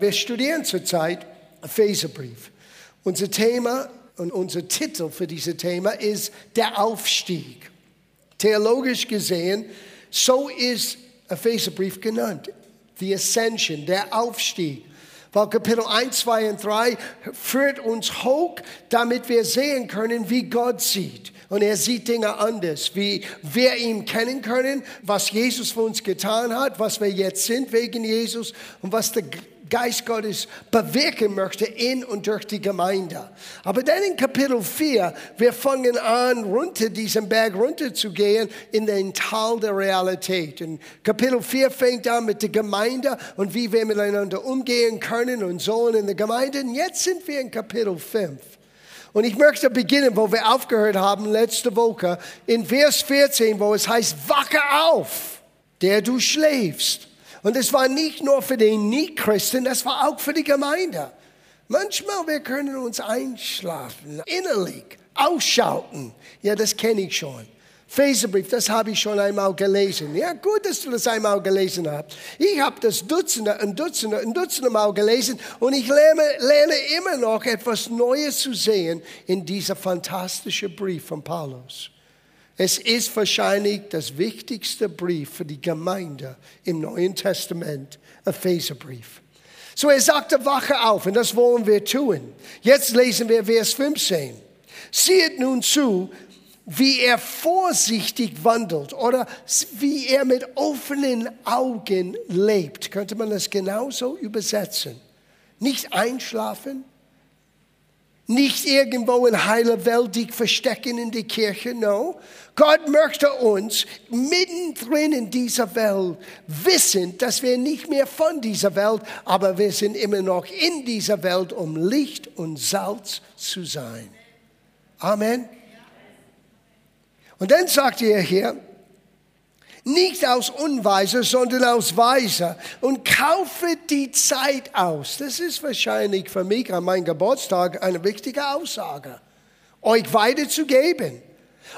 Wir studieren zurzeit Epheserbrief. Unser Thema und unser Titel für dieses Thema ist der Aufstieg. Theologisch gesehen, so ist Epheserbrief genannt. The Ascension, der Aufstieg. Weil Kapitel 1, 2 und 3 führt uns hoch, damit wir sehen können, wie Gott sieht. Und er sieht Dinge anders, wie wir ihn kennen können, was Jesus für uns getan hat, was wir jetzt sind wegen Jesus und was der Geist Gottes bewirken möchte in und durch die Gemeinde. Aber dann in Kapitel 4, wir fangen an, runter diesen Berg runter zu gehen in den Tal der Realität. Und Kapitel 4 fängt an mit der Gemeinde und wie wir miteinander umgehen können und sollen in der Gemeinde. Und jetzt sind wir in Kapitel 5. Und ich möchte beginnen, wo wir aufgehört haben letzte Woche, in Vers 14, wo es heißt, wache auf, der du schläfst und es war nicht nur für den Nicht-Christen, das war auch für die Gemeinde. Manchmal wir können uns einschlafen, innerlich, ausschalten. Ja, das kenne ich schon. Feserbrief, das habe ich schon einmal gelesen. Ja, gut, dass du das einmal gelesen hast. Ich habe das Dutzende und Dutzende und Dutzende Mal gelesen und ich lerne, lerne immer noch etwas Neues zu sehen in dieser fantastischen Brief von Paulus. Es ist wahrscheinlich das wichtigste Brief für die Gemeinde im Neuen Testament, Epheserbrief. So er sagte, wache auf und das wollen wir tun. Jetzt lesen wir Vers 15. Sieht nun zu, wie er vorsichtig wandelt oder wie er mit offenen Augen lebt. Könnte man das genauso übersetzen? Nicht einschlafen, nicht irgendwo in heiler Welt dich verstecken in die Kirche, no. Gott möchte uns mittendrin in dieser Welt wissen, dass wir nicht mehr von dieser Welt, aber wir sind immer noch in dieser Welt, um Licht und Salz zu sein. Amen. Und dann sagt er hier, nicht aus Unweise, sondern aus Weise und kaufe die Zeit aus. Das ist wahrscheinlich für mich an meinem Geburtstag eine wichtige Aussage, euch weiterzugeben.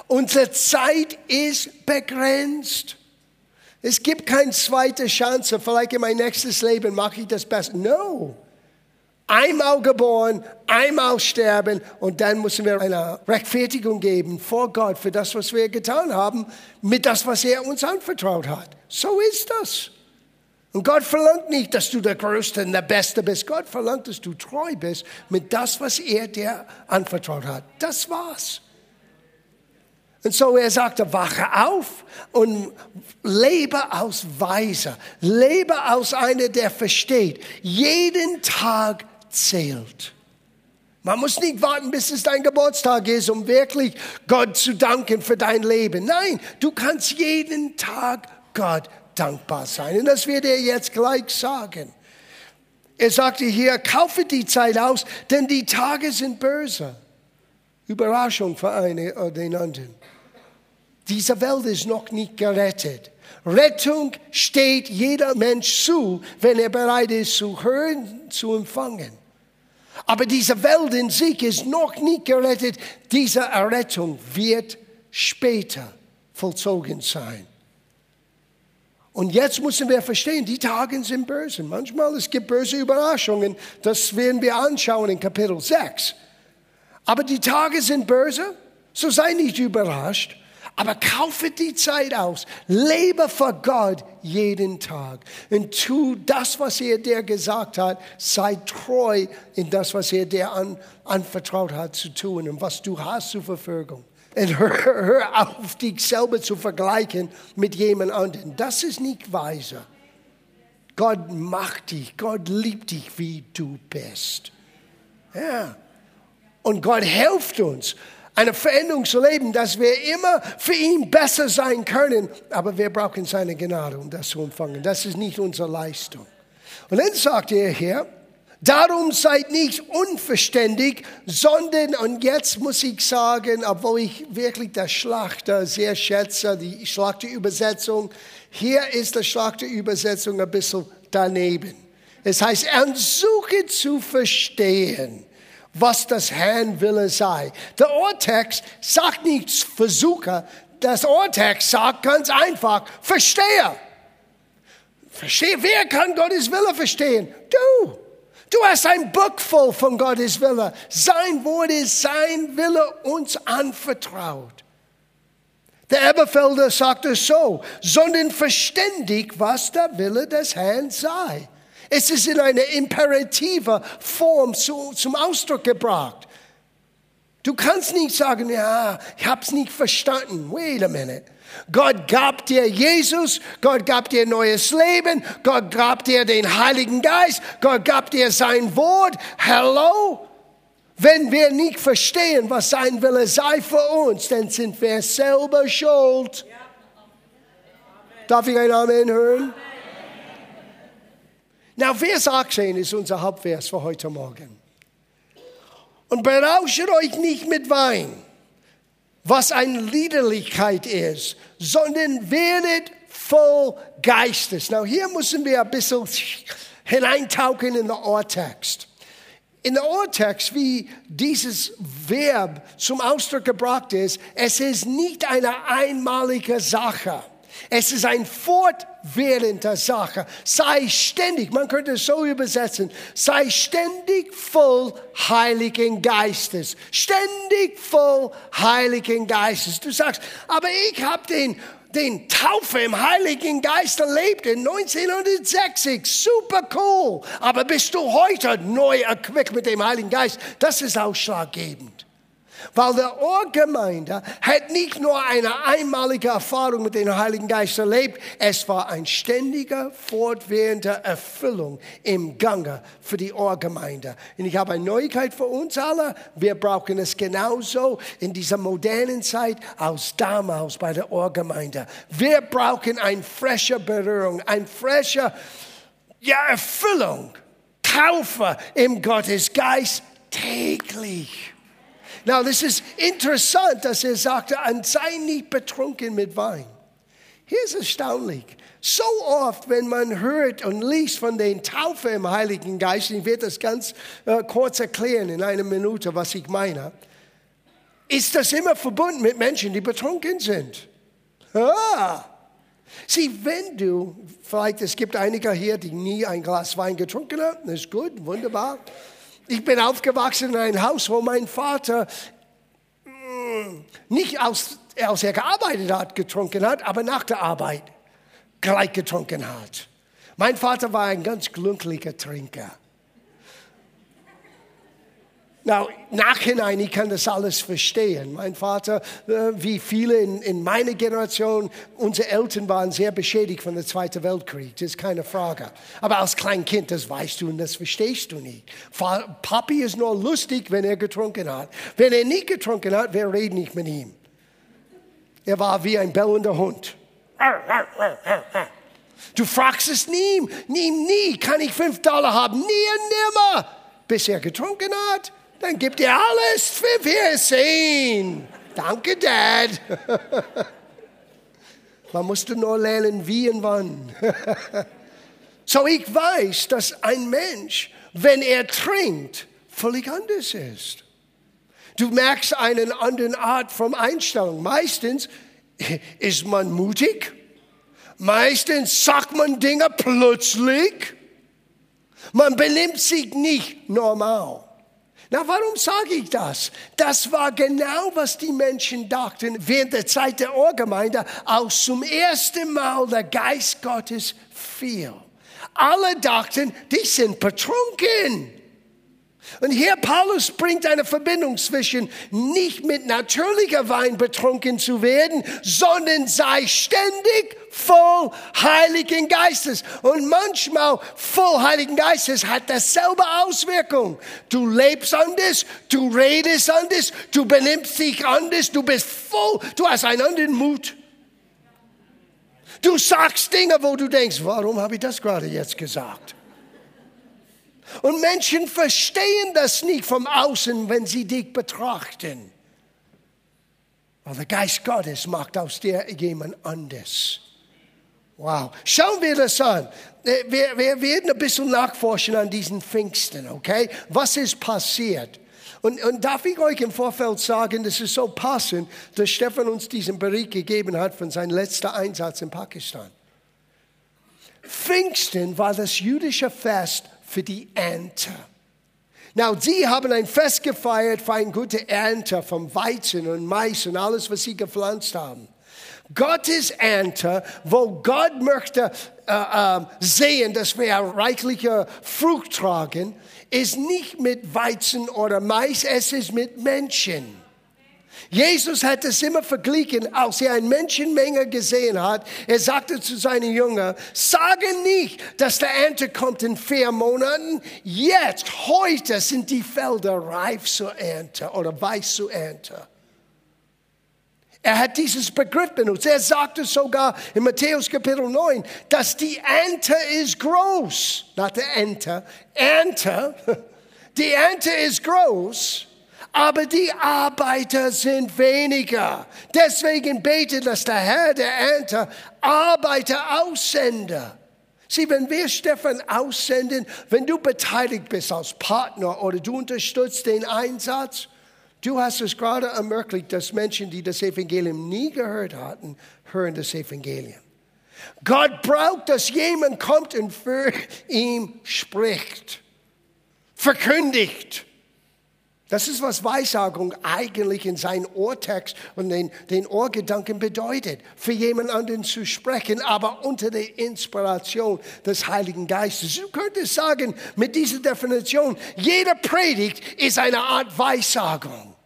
Unsere Zeit ist begrenzt. Es gibt keine zweite Chance. Vielleicht in mein nächstes Leben mache ich das besser. No einmal geboren, einmal sterben und dann müssen wir eine Rechtfertigung geben vor Gott für das, was wir getan haben, mit das, was er uns anvertraut hat. So ist das. Und Gott verlangt nicht, dass du der Größte und der Beste bist. Gott verlangt, dass du treu bist mit das, was er dir anvertraut hat. Das war's. Und so er sagte, wache auf und lebe aus Weiser, lebe aus einer, der versteht. Jeden Tag zählt. Man muss nicht warten, bis es dein Geburtstag ist, um wirklich Gott zu danken für dein Leben. Nein, du kannst jeden Tag Gott dankbar sein. Und das wird er jetzt gleich sagen. Er sagte hier, kaufe die Zeit aus, denn die Tage sind böse. Überraschung für einen oder den anderen. Diese Welt ist noch nicht gerettet. Rettung steht jeder Mensch zu, wenn er bereit ist zu hören, zu empfangen. Aber diese Welt in sich ist noch nicht gerettet. Diese Errettung wird später vollzogen sein. Und jetzt müssen wir verstehen, die Tage sind böse. Manchmal es gibt böse Überraschungen. Das werden wir anschauen in Kapitel 6. Aber die Tage sind böse. So sei nicht überrascht. Aber kaufe die Zeit aus. Lebe für Gott jeden Tag. Und tu das, was er dir gesagt hat. Sei treu in das, was er dir an, anvertraut hat zu tun und was du hast zur Verfügung. Und hör, hör auf, dich selber zu vergleichen mit jemand anderem. Das ist nicht weise. Gott macht dich, Gott liebt dich, wie du bist. Ja. Und Gott hilft uns eine Veränderung zu leben, dass wir immer für ihn besser sein können. Aber wir brauchen seine Gnade, um das zu empfangen. Das ist nicht unsere Leistung. Und dann sagt er hier, darum seid nicht unverständig, sondern, und jetzt muss ich sagen, obwohl ich wirklich der Schlachter sehr schätze, die Schlachterübersetzung, hier ist die Schlachterübersetzung ein bisschen daneben. Es heißt, suche zu verstehen was das Herrn Wille sei. Der Urtext sagt nicht versuche, das Urtext sagt ganz einfach, verstehe. Verstehe, wer kann Gottes Wille verstehen? Du. Du hast ein Buch voll von Gottes Wille. Sein Wort ist sein Wille uns anvertraut. Der Eberfelder sagt es so, sondern verständig, was der Wille des Herrn sei. Es ist in einer imperativer Form zu, zum Ausdruck gebracht. Du kannst nicht sagen, ja, ich habe es nicht verstanden. Wait a minute. Gott gab dir Jesus, Gott gab dir neues Leben, Gott gab dir den Heiligen Geist, Gott gab dir sein Wort. Hello? Wenn wir nicht verstehen, was sein Wille sei für uns, dann sind wir selber schuld. Darf ich ein Amen hören? Na, Vers 18 ist unser Hauptvers für heute Morgen. Und berauscht euch nicht mit Wein was eine Liederlichkeit ist, sondern werdet voll Geistes. Now, hier müssen wir ein bisschen hineintauchen in den Urtext. In der Urtext, wie dieses Verb zum Ausdruck gebracht ist, es ist nicht eine einmalige Sache. Es ist ein fortwährende Sache. Sei ständig, man könnte es so übersetzen, sei ständig voll Heiligen Geistes. Ständig voll Heiligen Geistes. Du sagst, aber ich habe den den Taufe im Heiligen Geist erlebt in 1960. Super cool. Aber bist du heute neu erquickt mit dem Heiligen Geist? Das ist ausschlaggebend. Weil der Ohrgemeinde hat nicht nur eine einmalige Erfahrung mit dem Heiligen Geist erlebt, es war eine ständige, fortwährende Erfüllung im Gange für die Ohrgemeinde. Und ich habe eine Neuigkeit für uns alle. Wir brauchen es genauso in dieser modernen Zeit als damals bei der Ohrgemeinde. Wir brauchen eine frische Berührung, eine frische ja, Erfüllung, Taufe im Gottesgeist täglich. Now, das ist interessant, dass er sagte, sei nicht betrunken mit Wein. Hier ist erstaunlich. So oft, wenn man hört und liest von den Taufe im Heiligen Geist, ich werde das ganz äh, kurz erklären in einer Minute, was ich meine, ist das immer verbunden mit Menschen, die betrunken sind. Ah. Sieh, wenn du, vielleicht es gibt einige hier, die nie ein Glas Wein getrunken haben, das ist gut, wunderbar. Ich bin aufgewachsen in einem Haus, wo mein Vater mm, nicht aus, als er gearbeitet hat, getrunken hat, aber nach der Arbeit gleich getrunken hat. Mein Vater war ein ganz glücklicher Trinker. Now, nachhinein, ich kann das alles verstehen. Mein Vater, äh, wie viele in, in meiner Generation, unsere Eltern waren sehr beschädigt von dem Zweiten Weltkrieg, das ist keine Frage. Aber als Kleinkind, das weißt du und das verstehst du nicht. Papi ist nur lustig, wenn er getrunken hat. Wenn er nicht getrunken hat, wir reden nicht mit ihm. Er war wie ein bellender Hund. Du fragst es nie, nie, nie, kann ich fünf Dollar haben? Nie nimmer, bis er getrunken hat. Dann gibt ihr alles für Wiedersehen. Danke, Dad. Man musste nur lernen, wie und wann. so ich weiß, dass ein Mensch, wenn er trinkt, völlig anders ist. Du merkst einen anderen Art von Einstellung. Meistens ist man mutig. Meistens sagt man Dinge plötzlich. Man benimmt sich nicht normal. Na, warum sage ich das? Das war genau, was die Menschen dachten während der Zeit der Ohrgemeinde, als zum ersten Mal der Geist Gottes fiel. Alle dachten, die sind betrunken. Und hier Paulus bringt eine Verbindung zwischen nicht mit natürlicher Wein betrunken zu werden, sondern sei ständig voll Heiligen Geistes. Und manchmal voll Heiligen Geistes hat dasselbe Auswirkung. Du lebst anders, du redest anders, du benimmst dich anders, du bist voll, du hast einen anderen Mut. Du sagst Dinge, wo du denkst, warum habe ich das gerade jetzt gesagt? Und Menschen verstehen das nicht vom Außen, wenn sie dich betrachten. Aber der Geist Gottes macht aus dir jemand anders. Wow. Schauen wir das an. Äh, wir, wir werden ein bisschen nachforschen an diesen Pfingsten, okay? Was ist passiert? Und, und darf ich euch im Vorfeld sagen, das ist so passend, dass Stefan uns diesen Bericht gegeben hat von seinem letzten Einsatz in Pakistan. Pfingsten war das jüdische Fest für die Ernte. Now, sie haben ein Fest gefeiert für eine gute Ernte vom Weizen und Mais und alles, was sie gepflanzt haben. Gottes Ernte, wo Gott möchte äh, äh, sehen, dass wir reichliche Frucht tragen, ist nicht mit Weizen oder Mais, es ist mit Menschen. Jesus hat es immer verglichen, als er eine Menschenmenge gesehen hat. Er sagte zu seinen Jüngern, sage nicht, dass der Ernte kommt in vier Monaten. Jetzt, heute sind die Felder reif zur Ernte oder weiß zur Ernte. Er hat dieses Begriff benutzt. Er sagte sogar in Matthäus Kapitel 9, dass die Ernte ist groß. Not der Ernte, Ernte. Die Ernte ist groß aber die Arbeiter sind weniger. Deswegen betet, dass der Herr der Ernte Arbeiter aussende. Sieh, wenn wir Stefan aussenden, wenn du beteiligt bist als Partner oder du unterstützt den Einsatz, du hast es gerade ermöglicht, dass Menschen, die das Evangelium nie gehört hatten, hören das Evangelium. Gott braucht, dass jemand kommt und für ihn spricht, verkündigt das ist, was Weissagung eigentlich in seinem Ohrtext und den, den Ohrgedanken bedeutet. Für jemand anderen zu sprechen, aber unter der Inspiration des Heiligen Geistes. Du könntest sagen, mit dieser Definition, jeder Predigt ist eine Art Weissagung.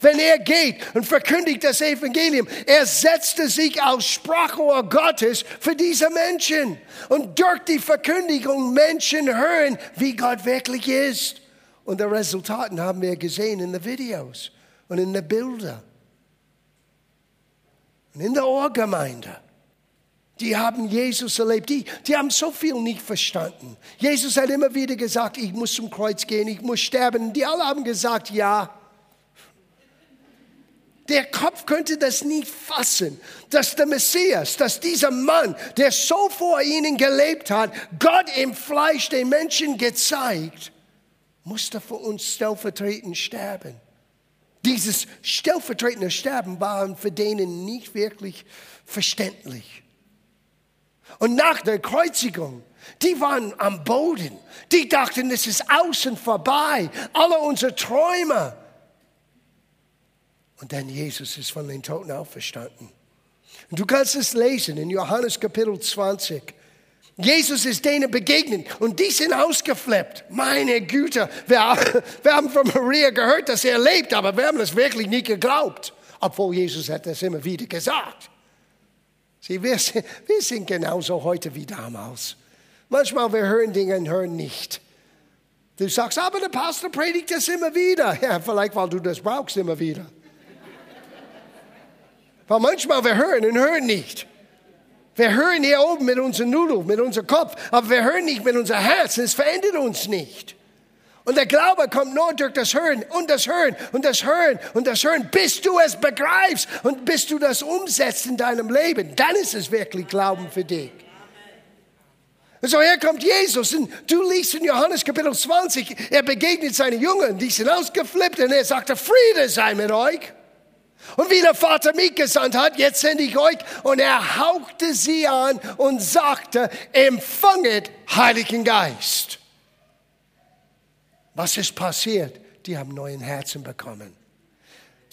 Wenn er geht und verkündigt das Evangelium, er setzte sich aus Sprachrohr Gottes für diese Menschen. Und durch die Verkündigung Menschen hören, wie Gott wirklich ist. Und die Resultaten haben wir gesehen in den Videos und in den Bildern. Und in der Ohrgemeinde. Die haben Jesus erlebt. Die, die haben so viel nicht verstanden. Jesus hat immer wieder gesagt, ich muss zum Kreuz gehen, ich muss sterben. Die alle haben gesagt, ja. Der Kopf könnte das nicht fassen, dass der Messias, dass dieser Mann, der so vor ihnen gelebt hat, Gott im Fleisch den Menschen gezeigt, musste für uns stellvertretend sterben. Dieses stellvertretende Sterben war für denen nicht wirklich verständlich. Und nach der Kreuzigung, die waren am Boden. Die dachten, es ist außen vorbei. Alle unsere Träume. Und dann Jesus ist von den Toten auferstanden. Und du kannst es lesen in Johannes Kapitel 20. Jesus ist denen begegnet und die sind ausgeflippt. Meine Güte, wir, wir haben von Maria gehört, dass er lebt, aber wir haben das wirklich nie geglaubt. Obwohl Jesus hat das immer wieder gesagt. Sie, wir, wir sind genauso heute wie damals. Manchmal wir hören Dinge und hören nicht. Du sagst, aber der Pastor predigt das immer wieder. Ja, vielleicht weil du das brauchst immer wieder. weil manchmal wir hören und hören nicht. Wir hören hier oben mit unserem Nudel, mit unserem Kopf, aber wir hören nicht mit unserem Herz. Es verändert uns nicht. Und der Glaube kommt nur durch das Hören und das Hören und das Hören und das Hören, bis du es begreifst und bis du das umsetzt in deinem Leben. Dann ist es wirklich Glauben für dich. Und so hier kommt Jesus und du liest in Johannes Kapitel 20, er begegnet seine Jüngern, die sind ausgeflippt und er sagte, Friede sei mit euch. Und wie der Vater mich gesandt hat, jetzt sende ich euch. Und er hauchte sie an und sagte, empfanget Heiligen Geist. Was ist passiert? Die haben neuen Herzen bekommen.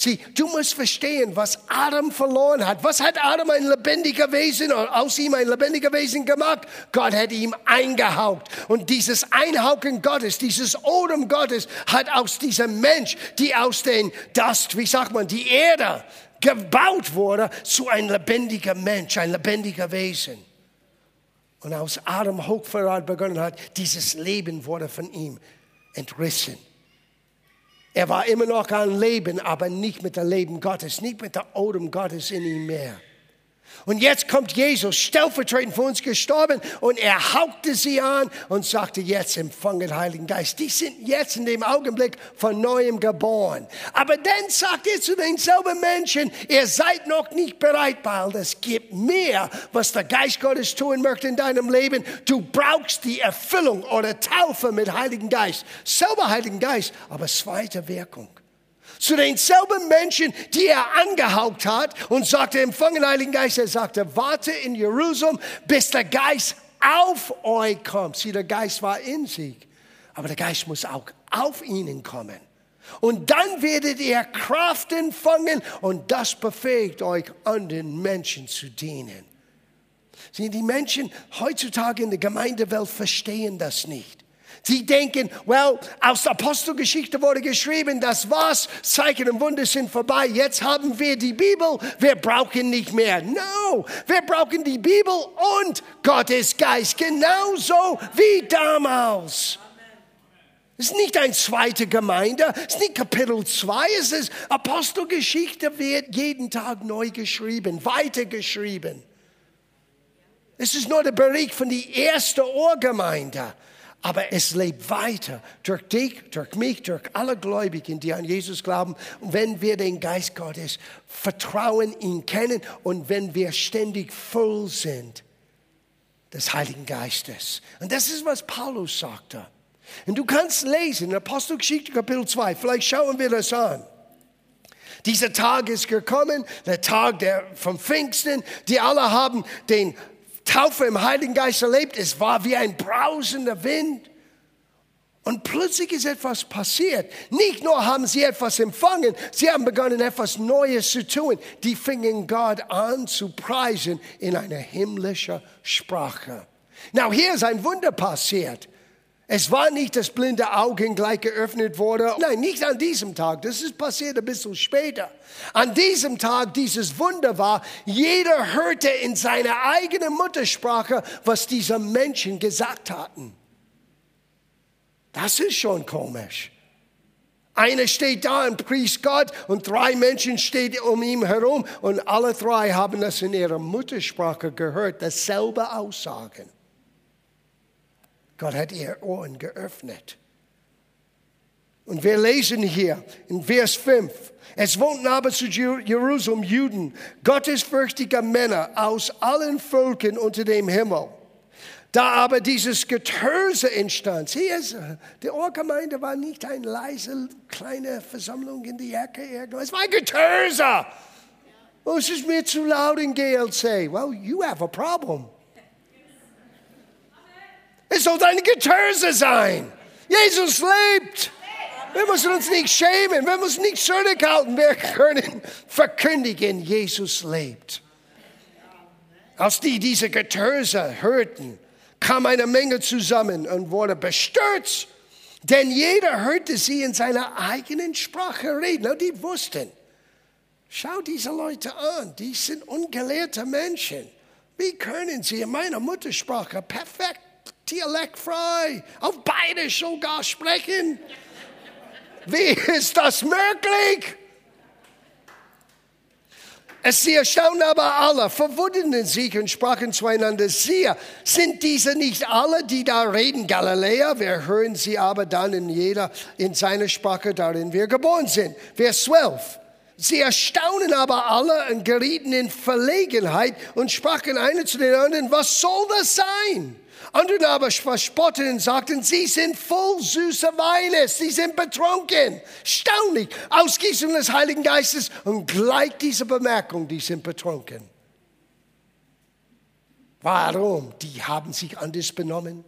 Sieh, du musst verstehen, was Adam verloren hat. Was hat Adam ein lebendiger Wesen, aus ihm ein lebendiger Wesen gemacht? Gott hat ihm eingehaucht. Und dieses Einhauchen Gottes, dieses Odem Gottes hat aus diesem Mensch, die aus den Dust, wie sagt man, die Erde gebaut wurde, zu ein lebendiger Mensch, ein lebendiger Wesen. Und aus Adam Hochverrat begonnen hat, dieses Leben wurde von ihm entrissen. Er war immer noch am Leben, aber nicht mit dem Leben Gottes, nicht mit der Odem Gottes in ihm mehr. Und jetzt kommt Jesus, stellvertretend für uns gestorben, und er hauchte sie an und sagte, jetzt empfangen Heiligen Geist. Die sind jetzt in dem Augenblick von neuem geboren. Aber dann sagt er zu denselben Menschen, ihr seid noch nicht bereit, weil es gibt mehr, was der Geist Gottes tun möchte in deinem Leben. Du brauchst die Erfüllung oder Taufe mit Heiligen Geist. Selber Heiligen Geist, aber zweite Wirkung zu denselben Menschen, die er angehaucht hat und sagte, empfangen Heiligen Geist. Er sagte, warte in Jerusalem, bis der Geist auf euch kommt. Sieh, der Geist war in sich. aber der Geist muss auch auf ihnen kommen. Und dann werdet ihr Kraft empfangen und das befähigt euch, anderen Menschen zu dienen. Sie, die Menschen heutzutage in der Gemeindewelt verstehen das nicht. Sie denken, well, aus der Apostelgeschichte wurde geschrieben, das war's, Zeichen und Wunder sind vorbei, jetzt haben wir die Bibel, wir brauchen nicht mehr. No, wir brauchen die Bibel und Gottes Geist, genauso wie damals. Es ist nicht eine zweite Gemeinde, es ist nicht Kapitel 2, es ist Apostelgeschichte wird jeden Tag neu geschrieben, weitergeschrieben. Es ist nur der Bericht von der ersten Urgemeinde. Aber es lebt weiter durch dich, durch mich, durch alle Gläubigen, die an Jesus glauben. Wenn wir den Geist Gottes vertrauen, ihn kennen und wenn wir ständig voll sind des Heiligen Geistes. Und das ist, was Paulus sagte. Und du kannst lesen in Apostelgeschichte Kapitel 2, vielleicht schauen wir das an. Dieser Tag ist gekommen, der Tag der, vom Pfingsten. Die alle haben den Taufe im Heiligen Geist erlebt. Es war wie ein brausender Wind. Und plötzlich ist etwas passiert. Nicht nur haben sie etwas empfangen, sie haben begonnen, etwas Neues zu tun. Die fingen Gott an zu preisen in einer himmlischen Sprache. Now, hier ist ein Wunder passiert. Es war nicht, dass blinde Augen gleich geöffnet wurde. Nein, nicht an diesem Tag. Das ist passiert ein bisschen später. An diesem Tag dieses Wunder war, jeder hörte in seiner eigenen Muttersprache, was diese Menschen gesagt hatten. Das ist schon komisch. Einer steht da und priest Gott und drei Menschen stehen um ihn herum und alle drei haben das in ihrer Muttersprache gehört, dasselbe Aussagen. Gott hat ihr Ohren geöffnet. Und wir lesen hier in Vers 5, es wohnten aber zu Jerusalem Juden, gottesfürchtige Männer aus allen Völkern unter dem Himmel. Da aber dieses Getöse entstand, hier ist, die Ohrgemeinde war nicht eine leise kleine Versammlung in die Ecke, es war ein Getöse. Oh, es ist mir zu laut in GLC. Well, you have a problem. Es soll ein Getöse sein. Jesus lebt. Wir müssen uns nicht schämen, wir müssen nicht zurückhalten, wir können verkündigen, Jesus lebt. Als die diese Getöse hörten, kam eine Menge zusammen und wurde bestürzt, denn jeder hörte sie in seiner eigenen Sprache reden. Und die wussten, schau diese Leute an, die sind ungelehrte Menschen. Wie können sie in meiner Muttersprache perfekt dialektfrei, auf beide sogar sprechen. Wie ist das möglich? Es sie erstaunen aber alle, verwunderten sich und sprachen zueinander, siehe, sind diese nicht alle, die da reden, Galiläer? Wir hören sie aber dann in jeder, in seiner Sprache, darin wir geboren sind. Vers 12. Sie erstaunen aber alle und gerieten in Verlegenheit und sprachen einer zu den anderen, was soll das sein? Andere aber verspotteten und sagten, sie sind voll süßer Weine, sie sind betrunken. Staunlich, Ausgießung des Heiligen Geistes und gleich diese Bemerkung, die sind betrunken. Warum? Die haben sich anders benommen.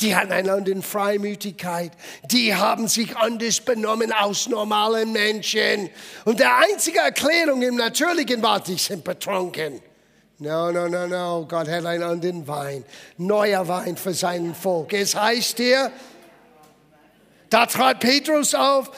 Die hatten eine andere Freimütigkeit. Die haben sich anders benommen aus normalen Menschen. Und der einzige Erklärung im Natürlichen war, die sind betrunken. No, no, no, no. Gott hat einen anderen Wein. Neuer Wein für sein Volk. Es heißt hier, da trat Petrus auf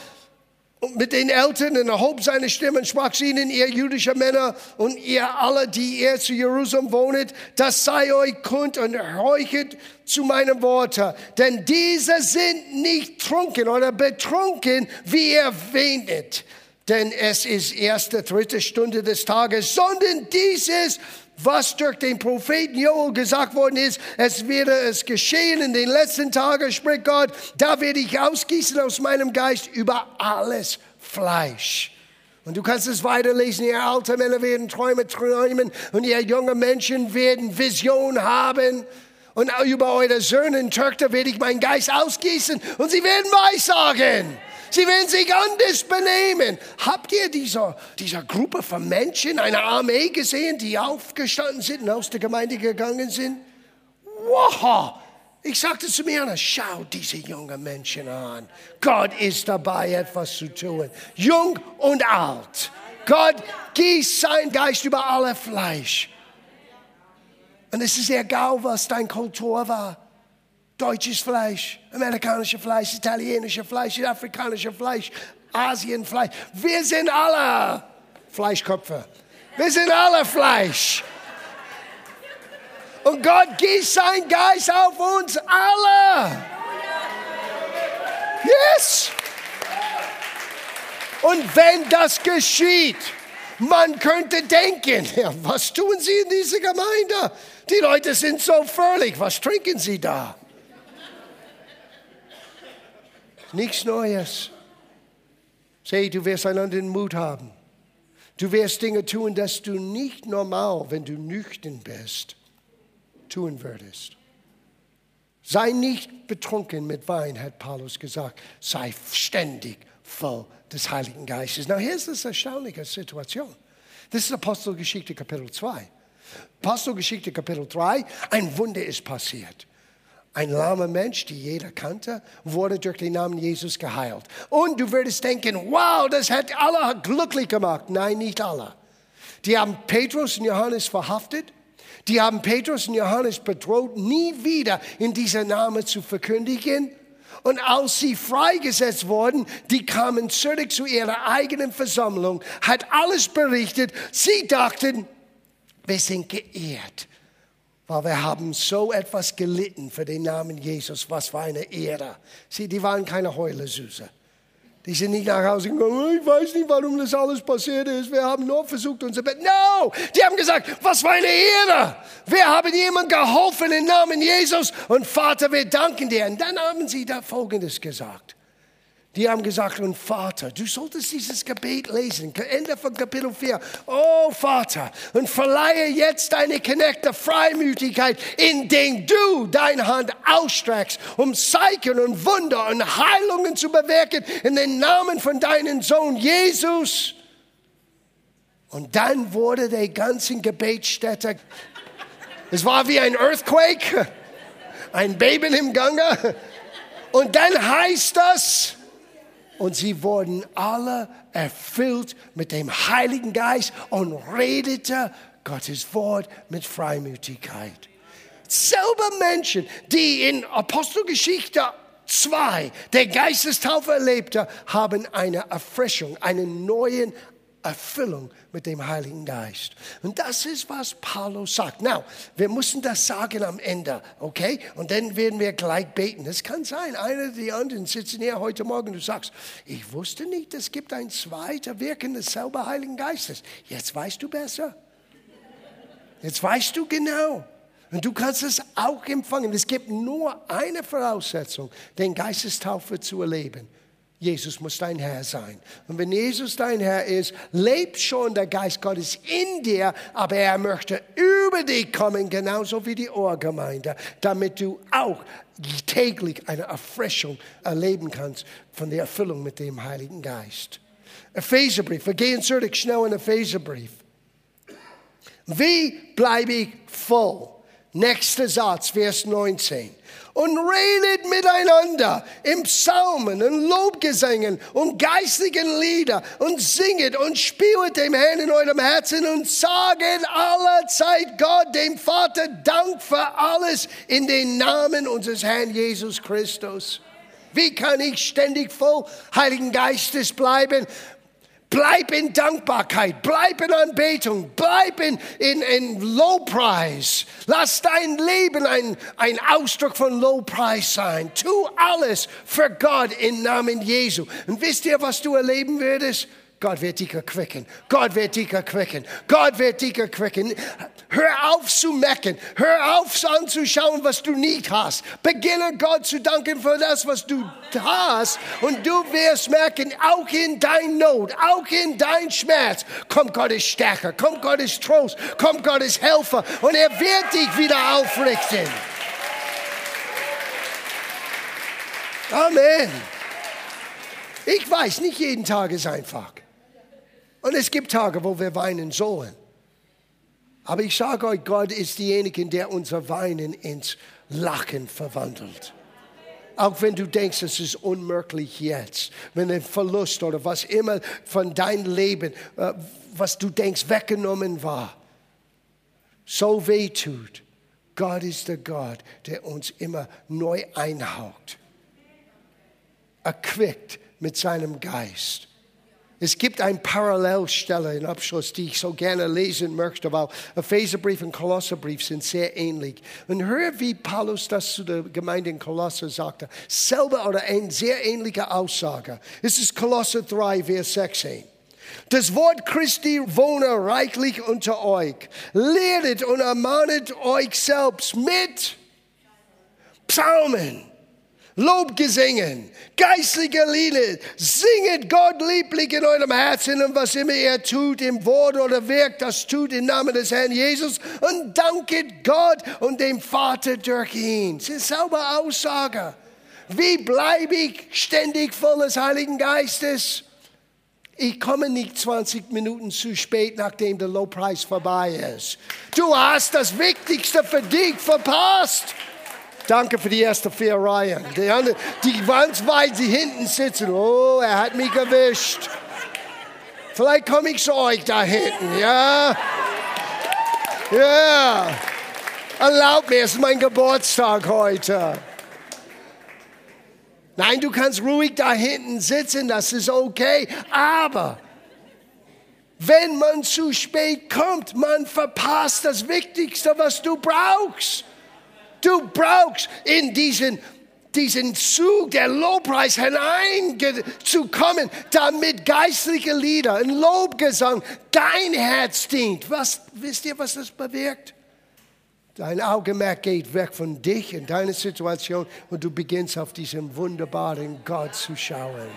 mit den Eltern und erhob seine Stimme und sprach zu ihnen, ihr jüdische Männer und ihr alle, die ihr zu Jerusalem wohnet, das sei euch kund und heuchet zu meinen Worten. Denn diese sind nicht trunken oder betrunken, wie ihr wähnet. Denn es ist erste, dritte Stunde des Tages, sondern dieses was durch den Propheten Joel gesagt worden ist, es werde es geschehen in den letzten Tagen, spricht Gott, da werde ich ausgießen aus meinem Geist über alles Fleisch. Und du kannst es weiterlesen, ihr alte Männer werden Träume träumen und ihr junge Menschen werden Vision haben. Und über eure Söhne und Töchter werde ich meinen Geist ausgießen und sie werden Weissagen. Sie werden sich anders benehmen. Habt ihr dieser, dieser Gruppe von Menschen, eine Armee gesehen, die aufgestanden sind und aus der Gemeinde gegangen sind? Wow! Ich sagte zu mir, schau diese jungen Menschen an. Gott ist dabei, etwas zu tun. Jung und alt. Gott gießt sein Geist über alle Fleisch. Und es ist egal, was deine Kultur war. Deutsches Fleisch, amerikanisches Fleisch, italienisches Fleisch, afrikanisches Fleisch, Asienfleisch. Wir sind alle Fleischköpfe. Wir sind alle Fleisch. Und Gott gießt sein Geist auf uns alle. Yes. Und wenn das geschieht, man könnte denken, ja, was tun sie in dieser Gemeinde? Die Leute sind so fröhlich, was trinken sie da? Nichts Neues. Seh, du wirst einander den Mut haben. Du wirst Dinge tun, dass du nicht normal, wenn du nüchtern bist, tun würdest. Sei nicht betrunken mit Wein, hat Paulus gesagt. Sei ständig voll des Heiligen Geistes. Na, hier ist eine erstaunliche Situation. Das ist Apostelgeschichte Kapitel 2. Apostelgeschichte Kapitel 3, ein Wunder ist passiert. Ein lahmer Mensch, die jeder kannte, wurde durch den Namen Jesus geheilt. Und du würdest denken, wow, das hat alle glücklich gemacht. Nein, nicht alle. Die haben Petrus und Johannes verhaftet die haben Petrus und Johannes bedroht, nie wieder in dieser Name zu verkündigen. Und als sie freigesetzt wurden, die kamen zurück zu ihrer eigenen Versammlung, hat alles berichtet. Sie dachten, wir sind geehrt, weil wir haben so etwas gelitten für den Namen Jesus. Was für eine Ehre. Sie, die waren keine Heulersüße. Die sind nicht nach Hause gekommen, ich weiß nicht, warum das alles passiert ist. Wir haben nur versucht, unser Bett. No! Die haben gesagt, was für eine Ehre! Wir haben jemand geholfen im Namen Jesus und Vater, wir danken dir. Und dann haben sie da Folgendes gesagt. Die haben gesagt, und Vater, du solltest dieses Gebet lesen, Ende von Kapitel 4. Oh Vater, und verleihe jetzt deine Knechte Freimütigkeit, indem du deine Hand ausstreckst, um Zeichen und Wunder und Heilungen zu bewirken in den Namen von deinem Sohn Jesus. Und dann wurde der ganze Gebetsstätte, es war wie ein Earthquake, ein Beben im Gange. Und dann heißt das, und sie wurden alle erfüllt mit dem Heiligen Geist und redete Gottes Wort mit Freimütigkeit. Selber Menschen, die in Apostelgeschichte 2 der Geistestaufe erlebte, haben eine Erfrischung, einen neuen Erfüllung mit dem Heiligen Geist. Und das ist, was Paulus sagt. Now, wir müssen das sagen am Ende, okay? Und dann werden wir gleich beten. Es kann sein, einer der anderen sitzen hier heute Morgen und du sagst, ich wusste nicht, es gibt ein zweiter Wirken des selber Heiligen Geistes. Jetzt weißt du besser. Jetzt weißt du genau. Und du kannst es auch empfangen. Es gibt nur eine Voraussetzung, den Geistestaufe zu erleben. Jesus muss dein Herr sein. Und wenn Jesus dein Herr ist, lebt schon der Geist Gottes in dir, aber er möchte über dich kommen, genauso wie die Ohrgemeinde, damit du auch täglich eine Erfrischung erleben kannst von der Erfüllung mit dem Heiligen Geist. Epheserbrief, wir gehen zurück schnell in Epheserbrief. Wie bleibe ich voll? Nächster Satz, Vers 19 und redet miteinander im Psalmen und Lobgesängen und geistlichen Lieder und singet und spielt dem Herrn in eurem Herzen und saget allerzeit Gott, dem Vater, Dank für alles in den Namen unseres Herrn Jesus Christus. Wie kann ich ständig voll Heiligen Geistes bleiben? Bleib in Dankbarkeit, bleib in Anbetung, bleib in, in, in Lowpreis. Lass dein Leben ein, ein Ausdruck von Lowpreis sein. Tu alles für Gott im Namen Jesu. Und wisst ihr, was du erleben würdest? Gott wird dich erquicken. Gott wird dich erquicken. Gott wird dich erquicken. Hör auf zu mecken. Hör auf anzuschauen, was du nicht hast. Beginne Gott zu danken für das, was du hast. Und du wirst merken, auch in dein Not, auch in dein Schmerz, kommt Gottes Stärke, kommt Gottes Trost, kommt Gottes Helfer. Und er wird dich wieder aufrichten. Amen. Ich weiß, nicht jeden Tag ist einfach. Und es gibt Tage, wo wir weinen sollen. Aber ich sage euch, Gott ist derjenige, der unser Weinen ins Lachen verwandelt. Auch wenn du denkst, es ist unmöglich jetzt, wenn ein Verlust oder was immer von deinem Leben, äh, was du denkst, weggenommen war, so weh tut. Gott ist der Gott, der uns immer neu einhaucht, erquickt mit seinem Geist. Es gibt eine Parallelstelle im Abschluss, die ich so gerne lesen möchte, weil Epheserbrief und Kolosserbrief sind sehr ähnlich. Und hör, wie Paulus das zu der Gemeinde in Kolosser sagte. Selber oder eine sehr ähnliche Aussage. Es ist Kolosser 3, Vers 16. Das Wort Christi wohne reichlich unter euch. Lehret und ermahnet euch selbst mit Psalmen Lobgesängen, geistliche Lieder, singet Gott lieblich in eurem Herzen und was immer ihr tut, im Wort oder Werk, das tut im Namen des Herrn Jesus und danket Gott und dem Vater durch ihn. Das ist sauber Aussage. Wie bleibe ich ständig voll des Heiligen Geistes? Ich komme nicht 20 Minuten zu spät, nachdem der Lobpreis vorbei ist. Du hast das Wichtigste für dich verpasst. Danke für die ersten vier Reihen. Die, andere, die ganz weit sie hinten sitzen. Oh, er hat mich erwischt. Vielleicht komme ich zu euch da hinten, ja? Ja. Erlaubt mir, es ist mein Geburtstag heute. Nein, du kannst ruhig da hinten sitzen, das ist okay. Aber wenn man zu spät kommt, man verpasst das Wichtigste, was du brauchst. Du brauchst in diesen diesen Zug der Lobpreis hineinzukommen, damit geistliche Lieder, ein Lobgesang dein Herz dient. Was, wisst ihr, was das bewirkt? Dein Augenmerk geht weg von dich und deiner Situation und du beginnst auf diesen wunderbaren Gott zu schauen.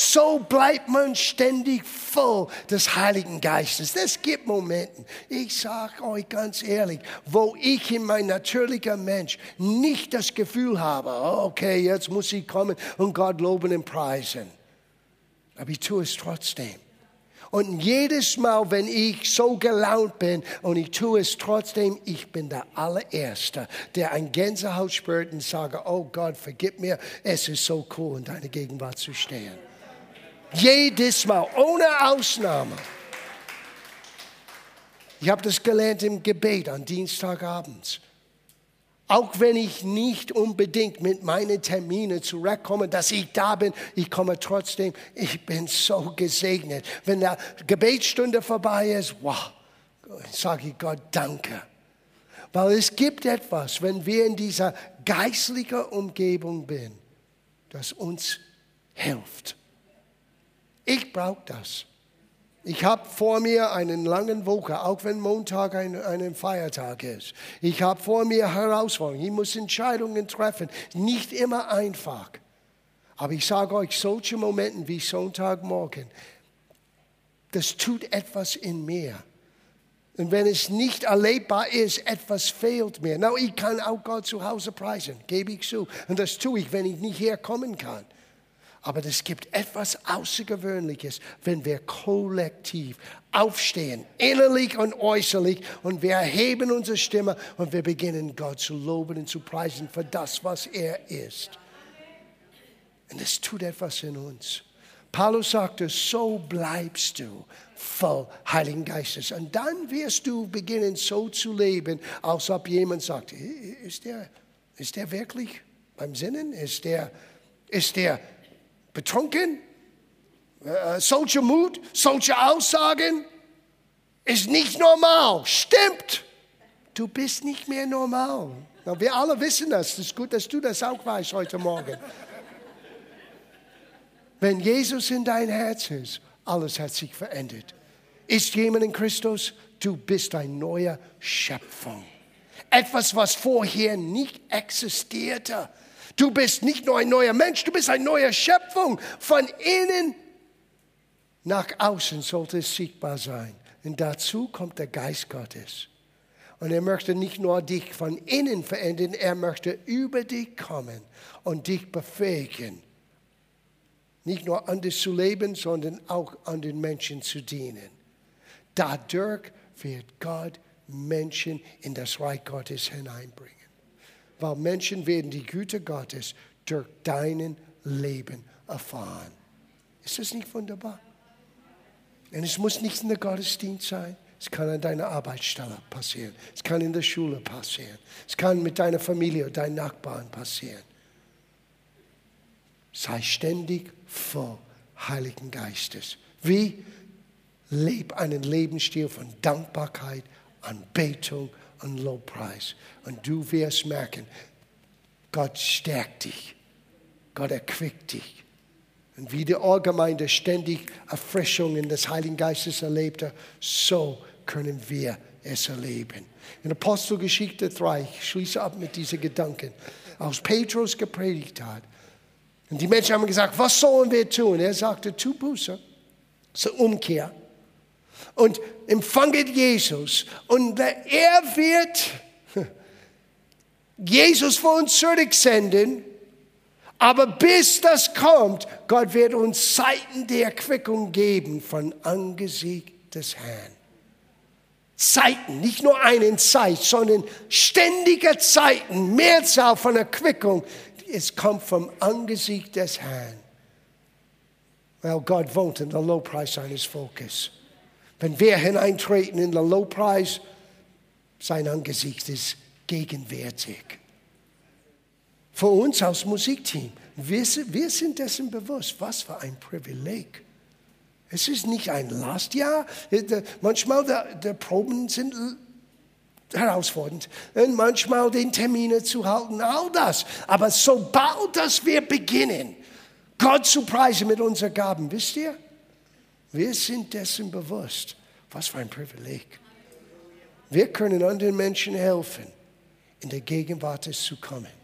So bleibt man ständig voll des Heiligen Geistes. Es gibt Momente, ich sage euch ganz ehrlich, wo ich in mein natürlicher Mensch nicht das Gefühl habe, okay, jetzt muss ich kommen und Gott loben und preisen. Aber ich tue es trotzdem. Und jedes Mal, wenn ich so gelaunt bin und ich tue es trotzdem, ich bin der allererste, der ein Gänsehaut spürt und sage, oh Gott, vergib mir, es ist so cool, in deiner Gegenwart zu stehen. Jedes Mal, ohne Ausnahme. Ich habe das gelernt im Gebet an Dienstagabends. Auch wenn ich nicht unbedingt mit meinen Terminen zurückkomme, dass ich da bin, ich komme trotzdem. Ich bin so gesegnet. Wenn der Gebetsstunde vorbei ist, wow, sage ich Gott Danke. Weil es gibt etwas, wenn wir in dieser geistlichen Umgebung sind, das uns hilft. Ich brauche das. Ich habe vor mir einen langen Woche, auch wenn Montag ein, ein Feiertag ist. Ich habe vor mir Herausforderungen. Ich muss Entscheidungen treffen. Nicht immer einfach. Aber ich sage euch, solche Momente wie Sonntagmorgen, das tut etwas in mir. Und wenn es nicht erlebbar ist, etwas fehlt mir. Na, ich kann auch Gott zu Hause preisen, gebe ich zu. Und das tue ich, wenn ich nicht herkommen kann. Aber es gibt etwas Außergewöhnliches, wenn wir kollektiv aufstehen, innerlich und äußerlich, und wir erheben unsere Stimme und wir beginnen Gott zu loben und zu preisen für das, was er ist. Und es tut etwas in uns. Paulus sagte, so bleibst du voll Heiligen Geistes. Und dann wirst du beginnen, so zu leben, als ob jemand sagt, ist der, ist der wirklich beim Sinnen? Ist der, ist der betrunken, äh, solcher Mut, solche Aussagen ist nicht normal. Stimmt. Du bist nicht mehr normal. Wir alle wissen das. Es ist gut, dass du das auch weißt heute Morgen. Wenn Jesus in dein Herz ist, alles hat sich verändert. Ist jemand in Christus? Du bist eine neue Schöpfung. Etwas, was vorher nicht existierte. Du bist nicht nur ein neuer Mensch, du bist eine neue Schöpfung. Von innen nach außen sollte es sichtbar sein. Und dazu kommt der Geist Gottes. Und er möchte nicht nur dich von innen verändern, er möchte über dich kommen und dich befähigen. Nicht nur anders zu leben, sondern auch an den Menschen zu dienen. Dadurch wird Gott Menschen in das Reich Gottes hineinbringen. Weil Menschen werden die Güte Gottes durch deinen Leben erfahren. Ist das nicht wunderbar? Und es muss nicht in der Gottesdienst sein. Es kann an deiner Arbeitsstelle passieren. Es kann in der Schule passieren. Es kann mit deiner Familie oder deinen Nachbarn passieren. Sei ständig voll Heiligen Geistes. Wie? Leb einen Lebensstil von Dankbarkeit, Anbetung und Lobpreis. Und du wirst merken, Gott stärkt dich. Gott erquickt dich. Und wie die Ohrgemeinde ständig Erfrischungen des Heiligen Geistes erlebte, so können wir es erleben. In Apostelgeschichte 3, ich schließe ab mit diesen Gedanken, als Petrus gepredigt hat, und die Menschen haben gesagt, was sollen wir tun? Er sagte, tu Buße, zur Umkehr und empfanget Jesus. Und er wird Jesus vor uns zurücksenden aber bis das kommt, Gott wird uns Zeiten der Erquickung geben von Angesicht des Herrn. Zeiten, nicht nur einen Zeit, sondern ständige Zeiten, Mehrzahl von Erquickung. Es kommt vom Angesicht des Herrn. Weil Gott wohnt in der Lobpreis seines Volkes. Wenn wir hineintreten in den Lobpreis, sein Angesicht ist gegenwärtig für uns als Musikteam, wir, sind dessen bewusst, was für ein Privileg. Es ist nicht ein Last, ja, manchmal die Proben sind herausfordernd und manchmal den Termine zu halten, all das. Aber sobald dass wir beginnen, Gott zu preisen mit unseren Gaben, wisst ihr, wir sind dessen bewusst, was für ein Privileg. Wir können anderen Menschen helfen, in der Gegenwart zu kommen.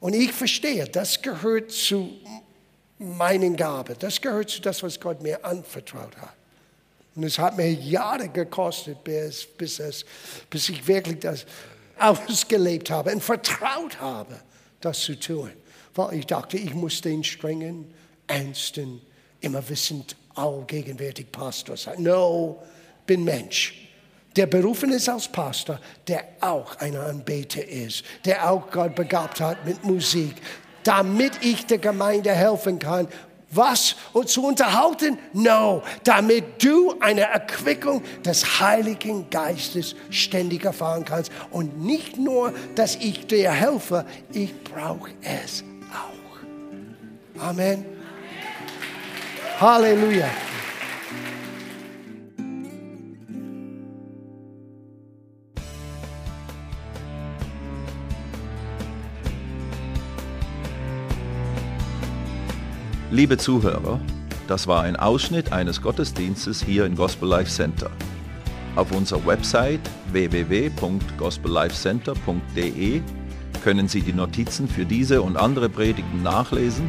Und ich verstehe, das gehört zu meinen Gaben. Das gehört zu das, was Gott mir anvertraut hat. Und es hat mir Jahre gekostet, bis, bis, es, bis ich wirklich das ausgelebt habe und vertraut habe, das zu tun. Weil ich dachte, ich muss den strengen, ernsten, immer wissend, allgegenwärtig Pastor sein. No, bin Mensch der berufen ist als Pastor, der auch ein Anbeter ist, der auch Gott begabt hat mit Musik, damit ich der Gemeinde helfen kann. Was? Und zu unterhalten? No, damit du eine Erquickung des Heiligen Geistes ständig erfahren kannst. Und nicht nur, dass ich dir helfe, ich brauche es auch. Amen. Halleluja. Liebe Zuhörer, das war ein Ausschnitt eines Gottesdienstes hier im Gospel Life Center. Auf unserer Website www.gospellifecenter.de können Sie die Notizen für diese und andere Predigten nachlesen